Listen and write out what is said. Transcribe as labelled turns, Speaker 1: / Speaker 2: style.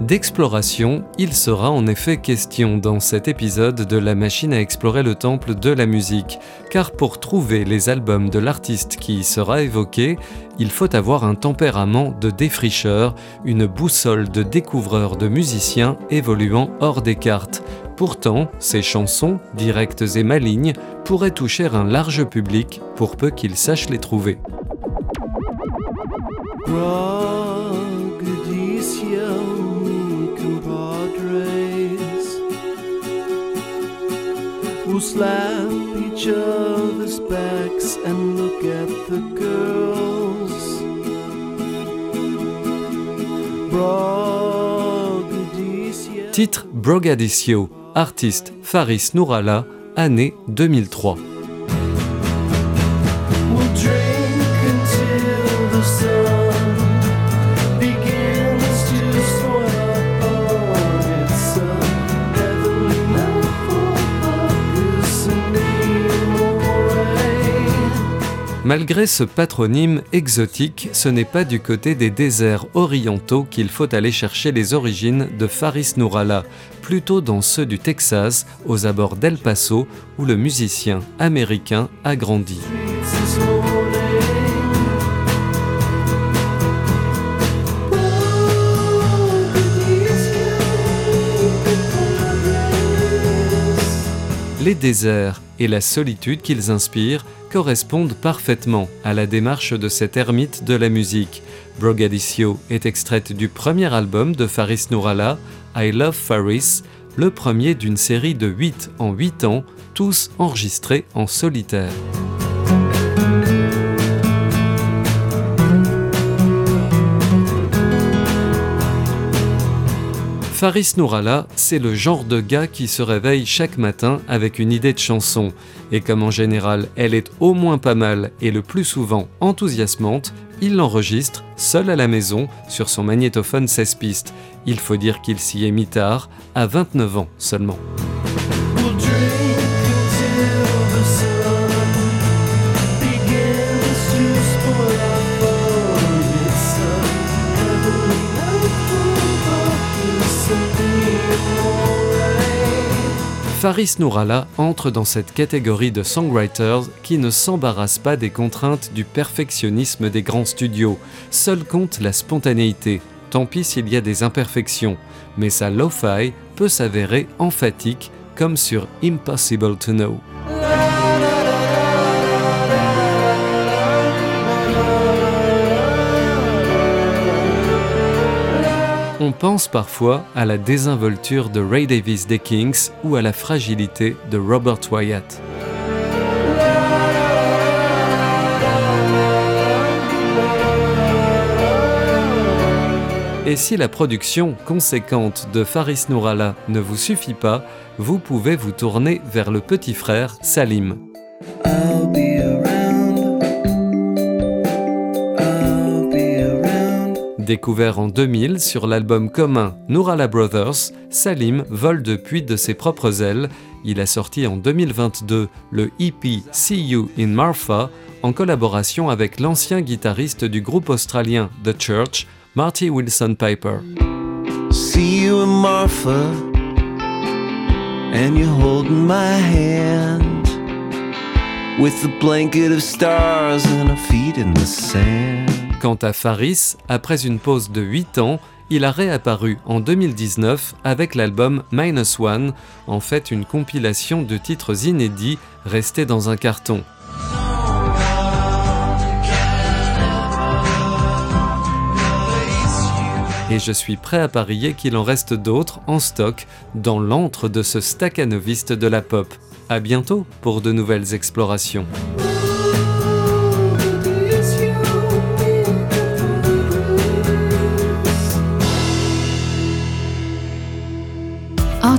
Speaker 1: D'exploration, il sera en effet question dans cet épisode de La machine à explorer le temple de la musique, car pour trouver les albums de l'artiste qui y sera évoqué, il faut avoir un tempérament de défricheur, une boussole de découvreur de musiciens évoluant hors des cartes. Pourtant, ces chansons, directes et malignes, pourraient toucher un large public pour peu qu'ils sachent les trouver.
Speaker 2: Who slap each other's backs and look at the girls.
Speaker 1: Titre Brogadicio, artiste Faris Nourala, année 2003. Malgré ce patronyme exotique, ce n'est pas du côté des déserts orientaux qu'il faut aller chercher les origines de Faris Nourala, plutôt dans ceux du Texas, aux abords d'El Paso, où le musicien américain a grandi. Les déserts et la solitude qu'ils inspirent correspondent parfaitement à la démarche de cet ermite de la musique. Brogadicio est extraite du premier album de Faris Nourala, I Love Faris, le premier d'une série de 8 en 8 ans, tous enregistrés en solitaire. Faris Nourala, c'est le genre de gars qui se réveille chaque matin avec une idée de chanson. Et comme en général elle est au moins pas mal et le plus souvent enthousiasmante, il l'enregistre seul à la maison sur son magnétophone 16 pistes. Il faut dire qu'il s'y est mis tard, à 29 ans seulement. Faris Nourala entre dans cette catégorie de songwriters qui ne s'embarrassent pas des contraintes du perfectionnisme des grands studios. Seul compte la spontanéité. Tant pis s'il y a des imperfections, mais sa lo-fi peut s'avérer emphatique comme sur Impossible to Know. Pense parfois à la désinvolture de Ray Davis des Kings ou à la fragilité de Robert Wyatt. Et si la production conséquente de Faris Nourala ne vous suffit pas, vous pouvez vous tourner vers le petit frère Salim.
Speaker 2: I'll
Speaker 1: Découvert en 2000 sur l'album commun Nourala Brothers, Salim vole depuis de ses propres ailes. Il a sorti en 2022 le EP See You in Marfa en collaboration avec l'ancien guitariste du groupe australien The Church, Marty Wilson Piper.
Speaker 2: See you in Marfa, and holding my hand with a blanket of stars and our feet in the sand.
Speaker 1: Quant à Faris, après une pause de 8 ans, il a réapparu en 2019 avec l'album Minus One, en fait une compilation de titres inédits restés dans un carton. Et je suis prêt à parier qu'il en reste d'autres en stock dans l'antre de ce staccanoviste de la pop. À bientôt pour de nouvelles explorations.